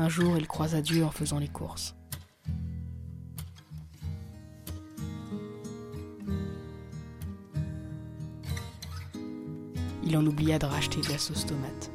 Un jour, il croisa Dieu en faisant les courses. Il en oublia de racheter de la sauce tomate.